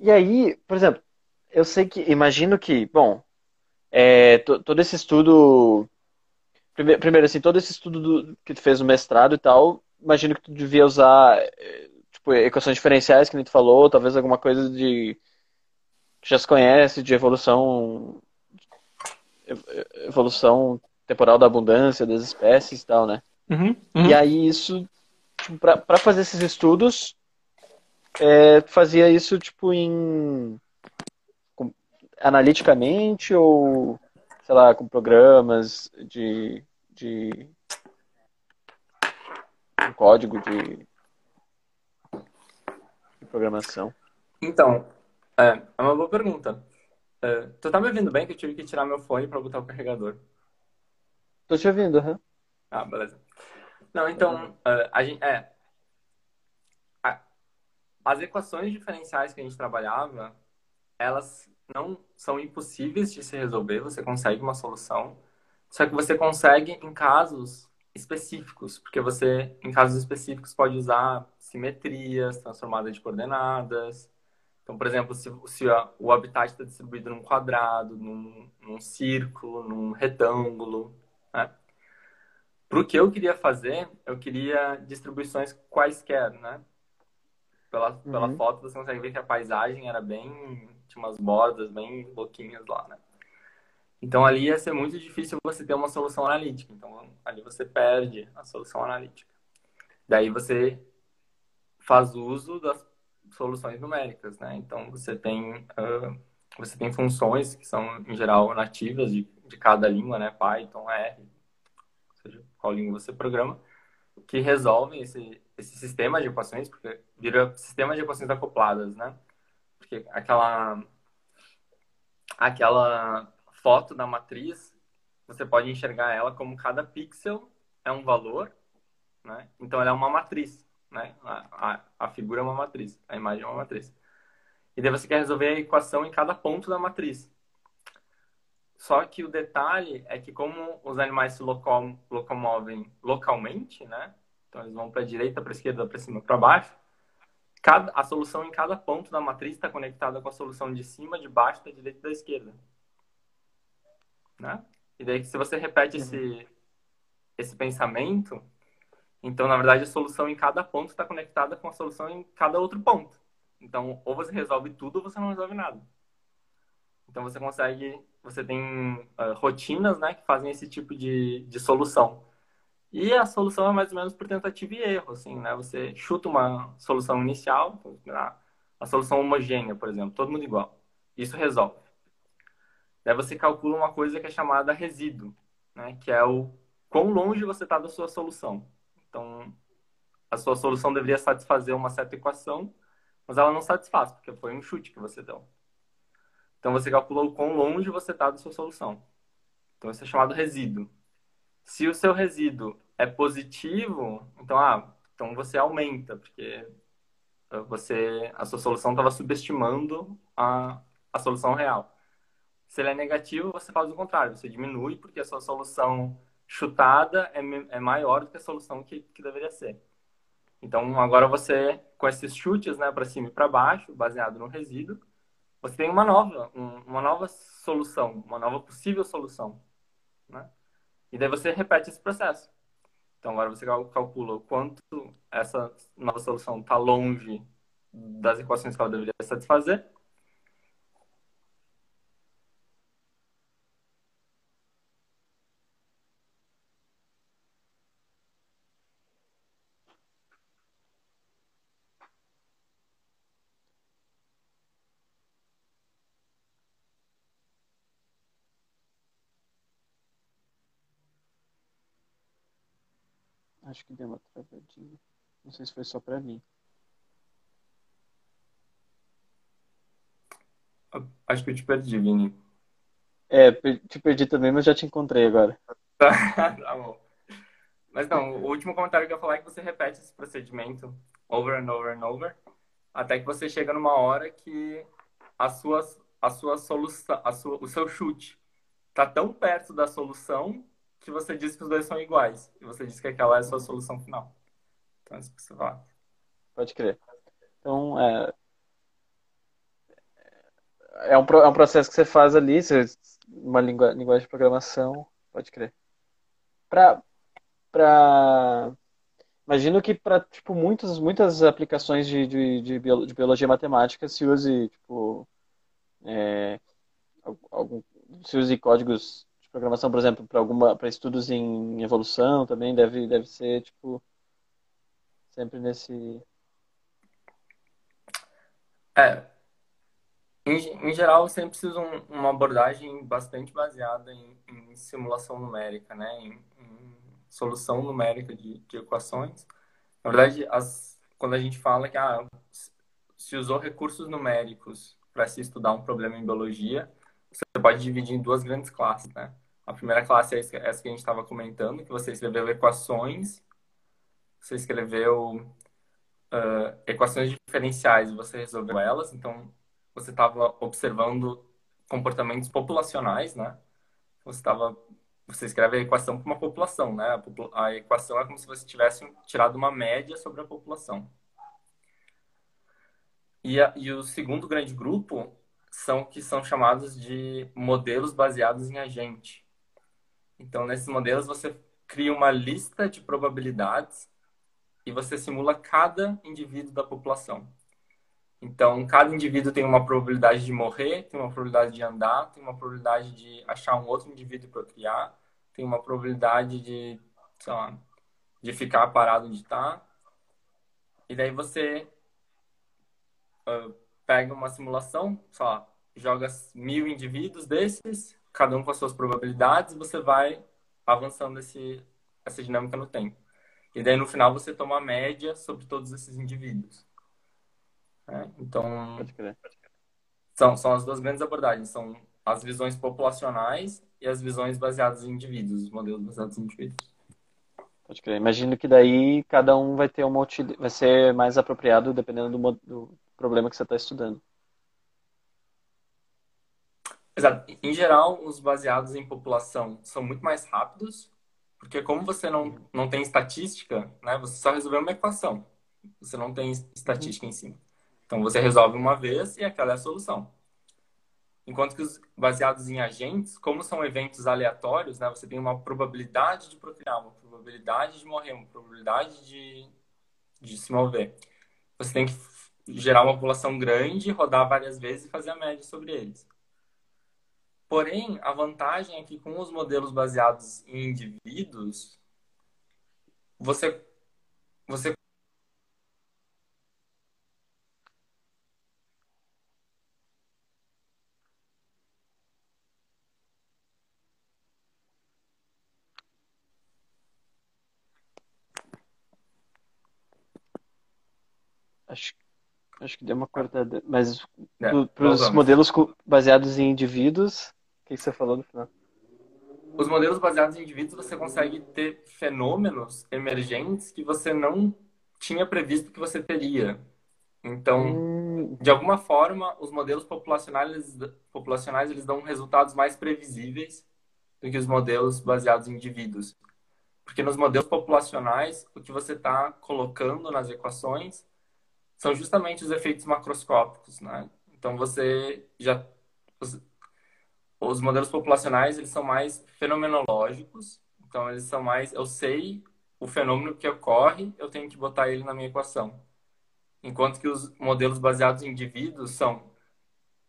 E aí, por exemplo, eu sei que, imagino que, bom, é, todo esse estudo, primeiro, primeiro, assim, todo esse estudo do, que tu fez no mestrado e tal, imagino que tu devia usar, é, tipo, equações diferenciais, que nem tu falou, talvez alguma coisa de, que já se conhece, de evolução, evolução temporal da abundância das espécies e tal, né? Uhum, uhum. E aí isso, tipo, para fazer esses estudos, é, fazia isso, tipo, em analiticamente ou, sei lá, com programas de, de um código de, de programação? Então, é, é uma boa pergunta. É, tu tá me ouvindo bem que eu tive que tirar meu fone para botar o carregador? Tô te ouvindo, aham. Uhum. Ah, beleza. Não, então, uh, a gente, é, as equações diferenciais que a gente trabalhava, elas não são impossíveis de se resolver, você consegue uma solução, só que você consegue em casos específicos, porque você, em casos específicos, pode usar simetrias, transformada de coordenadas. Então, por exemplo, se, se o habitat está distribuído num quadrado, num, num círculo, num retângulo. Né? Para o que eu queria fazer, eu queria distribuições quaisquer, né? Pela, uhum. pela foto você consegue ver que a paisagem era bem tinha umas bordas bem louquinhas lá, né? Então ali ia ser muito difícil você ter uma solução analítica. Então ali você perde a solução analítica. Daí você faz uso das soluções numéricas, né? Então você tem uh, você tem funções que são em geral nativas de, de cada língua, né? Python, R, seja qual língua você programa, que resolvem esse esse sistema de equações, porque vira sistema de equações acopladas, né? Porque aquela aquela foto da matriz, você pode enxergar ela como cada pixel é um valor, né? Então ela é uma matriz, né? A, a, a figura é uma matriz, a imagem é uma matriz. E daí você quer resolver a equação em cada ponto da matriz. Só que o detalhe é que como os animais se locomovem localmente, né? Então eles vão para a direita, para a esquerda, para cima, para baixo. Cada, a solução em cada ponto da matriz está conectada com a solução de cima, de baixo, da direita e da esquerda. Né? E daí, se você repete uhum. esse, esse pensamento, então, na verdade, a solução em cada ponto está conectada com a solução em cada outro ponto. Então, ou você resolve tudo ou você não resolve nada. Então, você consegue, você tem uh, rotinas né, que fazem esse tipo de, de solução. E a solução é mais ou menos por tentativa e erro, assim, né? Você chuta uma solução inicial, a solução homogênea, por exemplo, todo mundo igual. Isso resolve. Daí você calcula uma coisa que é chamada resíduo, né? Que é o quão longe você está da sua solução. Então, a sua solução deveria satisfazer uma certa equação, mas ela não satisfaz, porque foi um chute que você deu. Então, você calcula o quão longe você está da sua solução. Então, isso é chamado resíduo. Se o seu resíduo é positivo, então, ah, então você aumenta, porque você a sua solução estava subestimando a, a solução real. Se ele é negativo, você faz o contrário, você diminui, porque a sua solução chutada é, é maior do que a solução que, que deveria ser. Então, agora você, com esses chutes né, para cima e para baixo, baseado no resíduo, você tem uma nova, um, uma nova solução, uma nova possível solução. Né? E daí você repete esse processo. Então agora você calcula o quanto essa nova solução está longe das equações que ela deveria satisfazer. Acho que deu uma travadinha. Não sei se foi só pra mim. Acho que eu te perdi, Vini. É, te perdi também, mas já te encontrei agora. tá bom. Mas não, o último comentário que eu ia falar é que você repete esse procedimento over and over and over, até que você chega numa hora que a sua, a sua solução, a sua, o seu chute está tão perto da solução que você diz que os dois são iguais. E você diz que aquela é a sua solução final. Então, é isso que você fala. Pode crer. Então, é, é, um, é um processo que você faz ali, uma língua, linguagem de programação, pode crer. Para pra... Imagino que para tipo, muitas, muitas aplicações de, de, de, biologia e matemática se use, tipo, é, algum, se use códigos de programação, por exemplo, para alguma para estudos em evolução também deve deve ser tipo sempre nesse é. Em, em geral sempre preciso um, uma abordagem bastante baseada em, em simulação numérica né? Em, em solução numérica de, de, equações. Na verdade as, quando a gente fala que ah, se usou recursos numéricos para se estudar um problema em biologia você pode dividir em duas grandes classes, né? A primeira classe é essa que a gente estava comentando, que você escreveu equações, você escreveu uh, equações diferenciais e você resolveu elas, então você estava observando comportamentos populacionais, né? Você estava você escreve a equação para uma população, né? A, a, equação é como se você tivesse tirado uma média sobre a população. E, a, e o segundo grande grupo são que são chamados de modelos baseados em agente. Então, nesses modelos, você cria uma lista de probabilidades e você simula cada indivíduo da população. Então, cada indivíduo tem uma probabilidade de morrer, tem uma probabilidade de andar, tem uma probabilidade de achar um outro indivíduo para criar, tem uma probabilidade de, sei lá, de ficar parado onde está, E daí você uh, pega uma simulação, só joga mil indivíduos desses, cada um com as suas probabilidades, você vai avançando esse, essa dinâmica no tempo. E daí no final você toma a média sobre todos esses indivíduos. É, então, são, são as duas grandes abordagens. São as visões populacionais e as visões baseadas em indivíduos, os modelos baseados em indivíduos. Pode crer. Imagino que daí cada um vai ter uma utilidade, vai ser mais apropriado dependendo do, do problema que você está estudando. Exato. Em geral, os baseados em população são muito mais rápidos, porque como você não, não tem estatística, né, você só resolveu uma equação. Você não tem estatística em cima. Então você resolve uma vez e aquela é a solução. Enquanto que os baseados em agentes, como são eventos aleatórios, né, você tem uma probabilidade de procriar, uma probabilidade de morrer, uma probabilidade de, de se mover. Você tem que gerar uma população grande, rodar várias vezes e fazer a média sobre eles. Porém, a vantagem é que com os modelos baseados em indivíduos, você, você Acho, acho que deu uma cortada. Mas é, para os modelos baseados em indivíduos, o que você falou no final? Os modelos baseados em indivíduos, você consegue ter fenômenos emergentes que você não tinha previsto que você teria. Então, hum. de alguma forma, os modelos populacionais, populacionais eles dão resultados mais previsíveis do que os modelos baseados em indivíduos. Porque nos modelos populacionais, o que você está colocando nas equações são justamente os efeitos macroscópicos, né? Então você já os, os, modelos populacionais eles são mais fenomenológicos, então eles são mais eu sei o fenômeno que ocorre, eu tenho que botar ele na minha equação. Enquanto que os modelos baseados em indivíduos são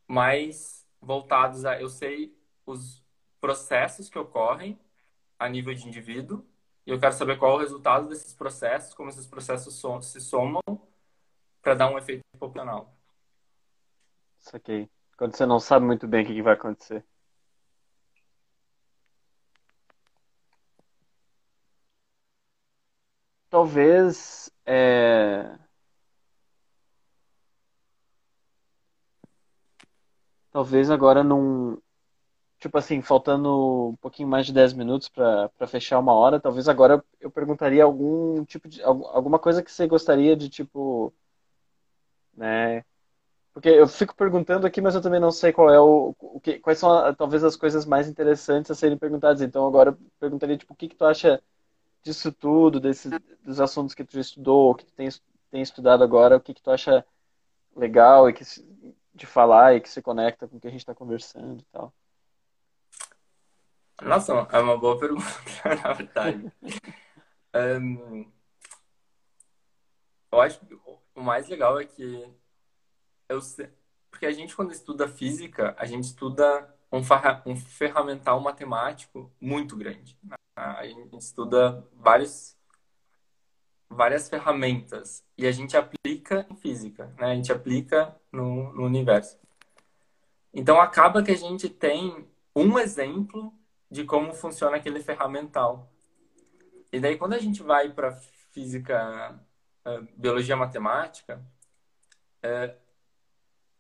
mais voltados a eu sei os processos que ocorrem a nível de indivíduo e eu quero saber qual é o resultado desses processos, como esses processos se somam para dar um efeito populacional. Saquei. Quando você não sabe muito bem o que vai acontecer. Talvez. É... Talvez agora num. Tipo assim, faltando um pouquinho mais de 10 minutos para fechar uma hora, talvez agora eu perguntaria algum tipo de. alguma coisa que você gostaria de, tipo né? Porque eu fico perguntando aqui, mas eu também não sei qual é o, o que, quais são talvez as coisas mais interessantes a serem perguntadas. Então agora eu perguntaria tipo o que que tu acha disso tudo, desses dos assuntos que tu já estudou, que tu tem, tem estudado agora, o que que tu acha legal e que de falar e que se conecta com o que a gente está conversando e tal. Nossa, é uma boa pergunta, na verdade. um, eu acho que o mais legal é que eu sei, porque a gente quando estuda física, a gente estuda um, um ferramental matemático muito grande. Né? A gente estuda vários várias ferramentas e a gente aplica em física, né? A gente aplica no, no universo. Então acaba que a gente tem um exemplo de como funciona aquele ferramental. E daí quando a gente vai para física uh, biologia matemática, uh,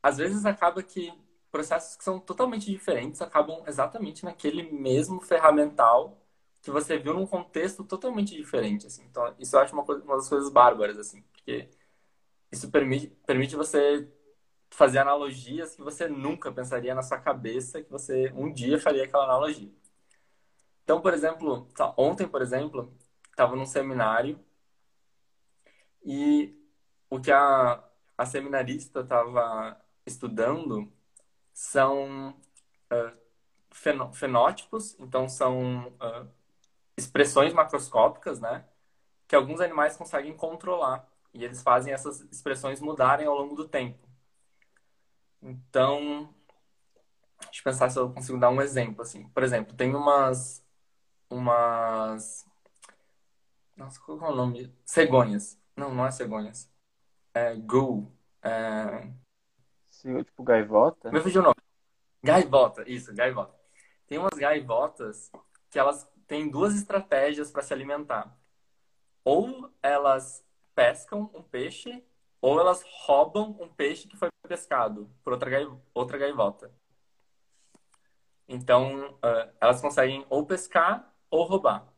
às vezes acaba que processos que são totalmente diferentes acabam exatamente naquele mesmo ferramental que você viu num contexto totalmente diferente, assim. Então, isso eu acho uma, coisa, uma das coisas bárbaras, assim, porque isso permite, permite você fazer analogias que você nunca pensaria na sua cabeça que você um dia faria aquela analogia. Então, por exemplo, ontem, por exemplo, estava num seminário e o que a, a seminarista estava estudando são uh, fenótipos, então são uh, expressões macroscópicas, né? Que alguns animais conseguem controlar. E eles fazem essas expressões mudarem ao longo do tempo. Então, deixa eu pensar se eu consigo dar um exemplo, assim. Por exemplo, tem umas... Umas... Nossa, qual é o nome? Cegonhas. Não, não é cegonhas. é, Ghoul. É... Sim, tipo gaivota? Me fugiu o nome. Gaivota, isso, gaivota. Tem umas gaivotas que elas têm duas estratégias para se alimentar. Ou elas pescam um peixe, ou elas roubam um peixe que foi pescado por outra, gai... outra gaivota. Então, uh, elas conseguem ou pescar ou roubar.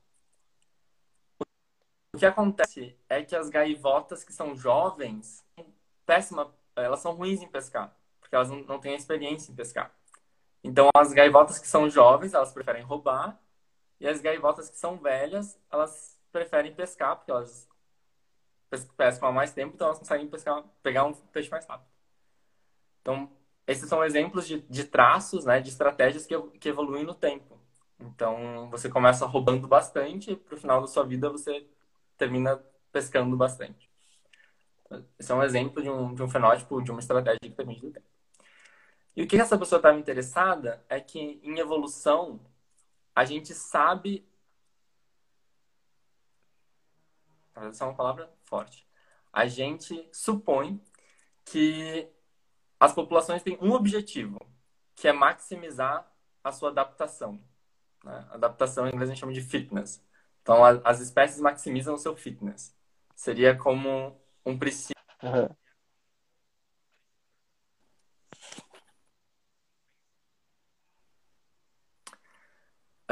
O que acontece é que as gaivotas que são jovens, péssima, elas são ruins em pescar, porque elas não, não têm experiência em pescar. Então, as gaivotas que são jovens, elas preferem roubar, e as gaivotas que são velhas, elas preferem pescar, porque elas pescam há mais tempo, então elas conseguem pescar, pegar um peixe mais rápido. Então, esses são exemplos de, de traços, né, de estratégias que, que evoluem no tempo. Então, você começa roubando bastante e para o final da sua vida você termina pescando bastante. Esse é um exemplo de um, de um fenótipo, de uma estratégia que depende do tempo. E o que essa pessoa estava interessada é que em evolução a gente sabe. Essa é uma palavra forte. A gente supõe que as populações têm um objetivo, que é maximizar a sua adaptação. Né? Adaptação em inglês a gente chama de fitness. Então, a, as espécies maximizam o seu fitness. Seria como um princípio. Uhum.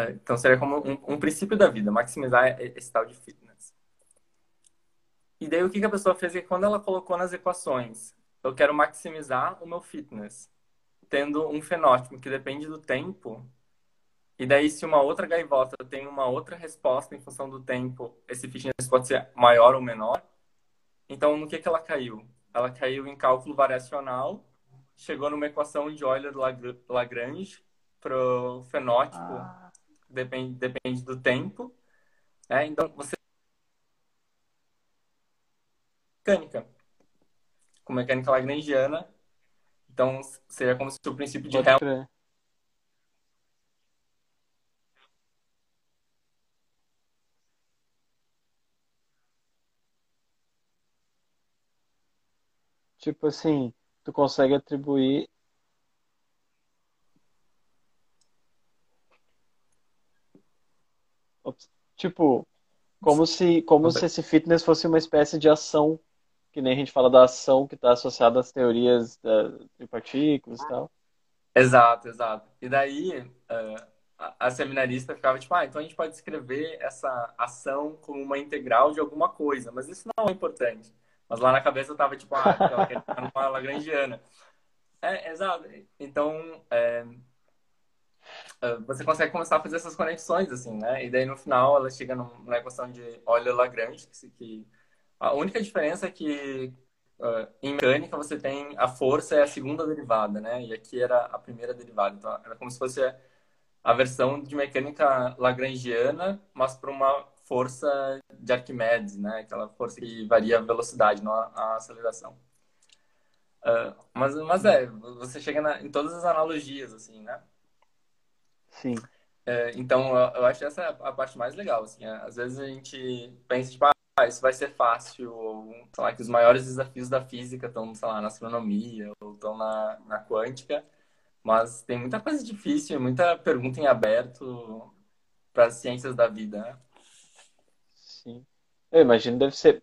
Então, seria como um, um, princípio da vida, maximizar esse tal de fitness. E daí, o que, que a pessoa fez é que quando ela colocou nas equações, eu quero maximizar o meu fitness, tendo um fenótipo que depende do tempo, e daí, se uma outra gaivota tem uma outra resposta em função do tempo, esse fitness pode ser maior ou menor. Então, no que, que ela caiu? Ela caiu em cálculo variacional, chegou numa equação de Euler-Lagrange para o fenótipo, ah. depende, depende do tempo. Né? Então, você. Mecânica. Com mecânica lagrangiana. Então, seria como se o princípio de Helmholtz Tipo assim, tu consegue atribuir. Tipo, como se, como se esse fitness fosse uma espécie de ação, que nem a gente fala da ação que está associada às teorias da, de partículas e tal. Exato, exato. E daí, uh, a, a seminarista ficava tipo, ah, então a gente pode escrever essa ação como uma integral de alguma coisa, mas isso não é importante. Mas lá na cabeça eu tava tipo, ah, ela quer ficar numa lagrangiana. É, exato. Então, é, é, você consegue começar a fazer essas conexões, assim, né? E daí no final ela chega numa equação de Euler-Lagrange, que, que a única diferença é que uh, em mecânica você tem a força é a segunda derivada, né? E aqui era a primeira derivada. Então era como se fosse a versão de mecânica lagrangiana, mas para uma força de Arquimedes, né? Aquela força que varia a velocidade, não a, aceleração. Uh, mas, mas é, você chega na, em todas as analogias, assim, né? Sim. Uh, então, eu, eu, acho essa a parte mais legal, assim. É, às vezes a gente pensa, tipo, ah, isso vai ser fácil, ou, sei lá, que os maiores desafios da física estão, sei lá, na astronomia, ou estão na, na quântica, mas tem muita coisa difícil, muita pergunta em aberto para as ciências da vida, né? Sim. Eu imagino deve ser.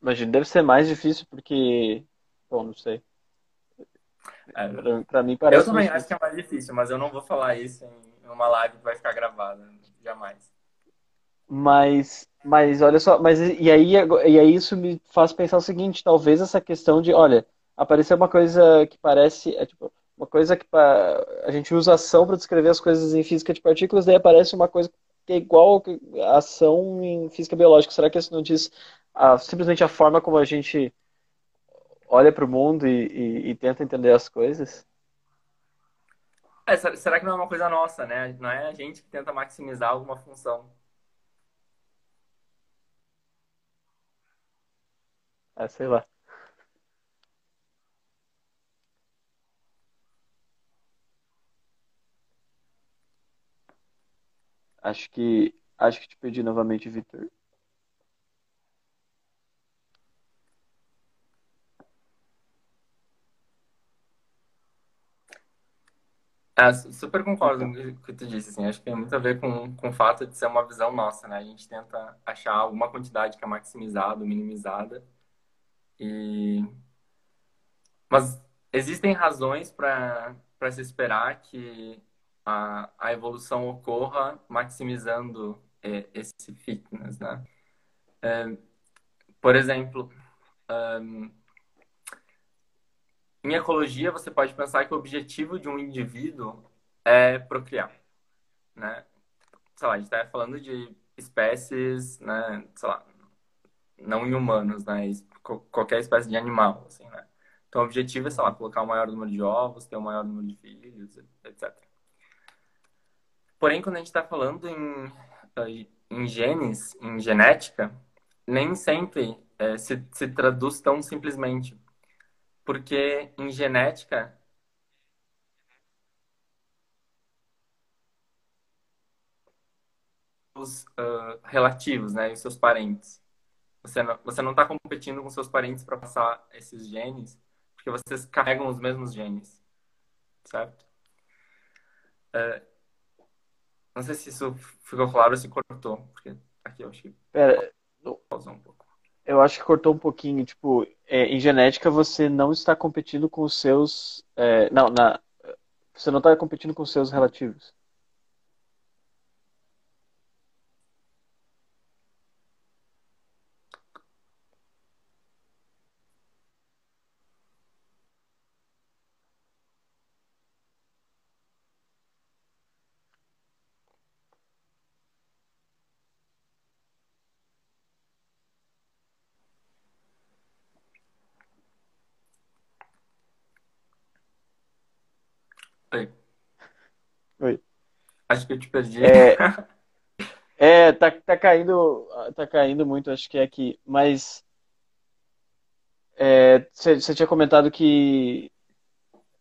Imagino deve ser mais difícil porque. Bom, não sei. É, pra, pra mim parece. Eu também acho que é mais difícil, mas eu não vou falar isso em uma live que vai ficar gravada. Jamais. Mas, mas olha só, mas e aí, e aí isso me faz pensar o seguinte, talvez essa questão de, olha, apareceu uma coisa que parece, é tipo, uma coisa que a gente usa ação para descrever as coisas em física de partículas, daí aparece uma coisa que é igual a ação em física biológica. Será que isso não diz simplesmente a forma como a gente olha para o mundo e, e, e, tenta entender as coisas? É, será que não é uma coisa nossa, né? Não é a gente que tenta maximizar alguma função. Ah, sei lá. Acho que acho que te pedi novamente, Vitor. É, super concordo com o que tu disse, assim, acho que tem muito a ver com, com o fato de ser uma visão nossa, né? A gente tenta achar alguma quantidade que é maximizada, minimizada, e... Mas existem razões para se esperar que a, a evolução ocorra maximizando é, esse fitness, né? É, por exemplo, um, em ecologia, você pode pensar que o objetivo de um indivíduo é procriar, né? Sei lá, a gente está falando de espécies, né? Sei lá, não em humanos, né? Qualquer espécie de animal, assim, né? Então, o objetivo é, sei lá, colocar o maior número de ovos, ter o maior número de filhos, etc. Porém, quando a gente está falando em, em genes, em genética, nem sempre é, se, se traduz tão simplesmente porque em genética os uh, relativos, né, os seus parentes. Você não, você não está competindo com seus parentes para passar esses genes, porque vocês carregam os mesmos genes, certo? Uh, não sei se isso ficou claro ou se cortou, porque aqui eu acho que Pera, pausou um pouco. Eu acho que cortou um pouquinho. Tipo, é, em genética você não está competindo com os seus. É, não, na, você não está competindo com os seus relativos. Acho que eu te perdi. É, é tá, tá caindo, tá caindo muito, acho que é aqui. Mas você é, tinha comentado que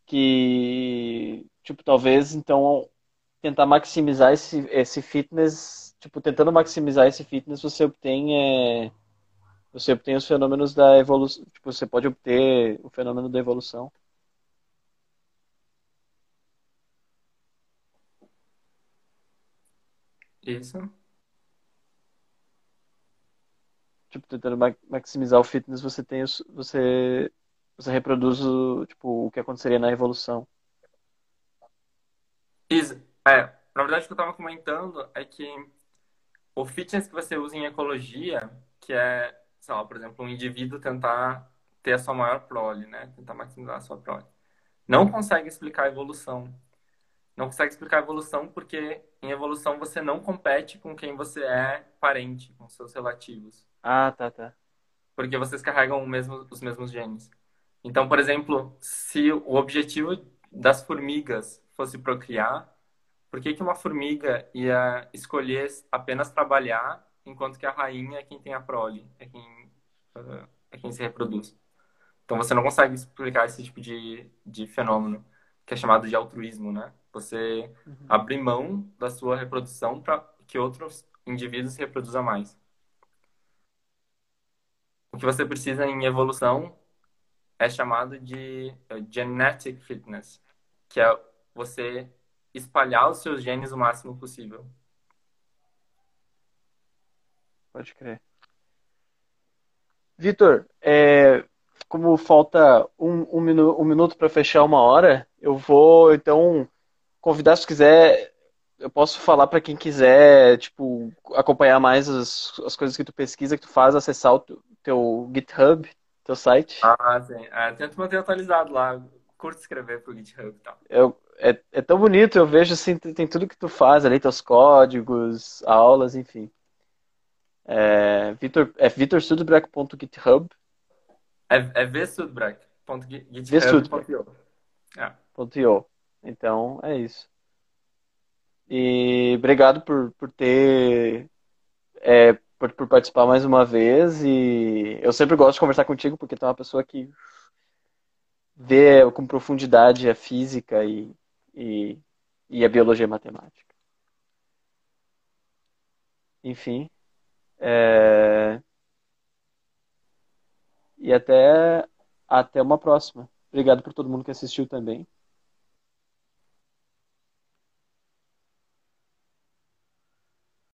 que tipo talvez então tentar maximizar esse esse fitness, tipo tentando maximizar esse fitness, você obtém é, você obtém os fenômenos da evolução, tipo você pode obter o fenômeno da evolução. Isso. Tipo, tentando maximizar o fitness, você tem os, você você reproduz o, tipo, o que aconteceria na evolução. Isso. É, na verdade, o que eu estava comentando é que o fitness que você usa em ecologia, que é, sei lá, por exemplo, um indivíduo tentar ter a sua maior prole, né? Tentar maximizar a sua prole. Não consegue explicar a evolução não consegue explicar a evolução porque em evolução você não compete com quem você é parente, com seus relativos. Ah, tá, tá. Porque vocês carregam mesmo, os mesmos genes. Então, por exemplo, se o objetivo das formigas fosse procriar, por que, que uma formiga ia escolher apenas trabalhar enquanto que a rainha é quem tem a prole, é quem, é quem se reproduz? Então você não consegue explicar esse tipo de, de fenômeno, que é chamado de altruísmo, né? Você uhum. abrir mão da sua reprodução para que outros indivíduos se reproduzam mais. O que você precisa em evolução é chamado de uh, genetic fitness, que é você espalhar os seus genes o máximo possível. Pode crer. Vitor, é, como falta um, um, minu, um minuto para fechar uma hora, eu vou então convidar, se quiser, eu posso falar para quem quiser, tipo, acompanhar mais as, as coisas que tu pesquisa, que tu faz, acessar o teu GitHub, teu site. Ah, sim. É, tento manter atualizado lá. Curto escrever pro GitHub e tal. Eu, é, é tão bonito, eu vejo assim, tem tudo que tu faz ali, teus códigos, aulas, enfim. É, Victor, é vitorsudbreck.github. É, é vsudbreck.github.io. É. Então, é isso. E obrigado por, por ter. É, por, por participar mais uma vez. E eu sempre gosto de conversar contigo, porque tu é uma pessoa que vê com profundidade a física e, e, e a biologia matemática. Enfim. É... E até, até uma próxima. Obrigado por todo mundo que assistiu também.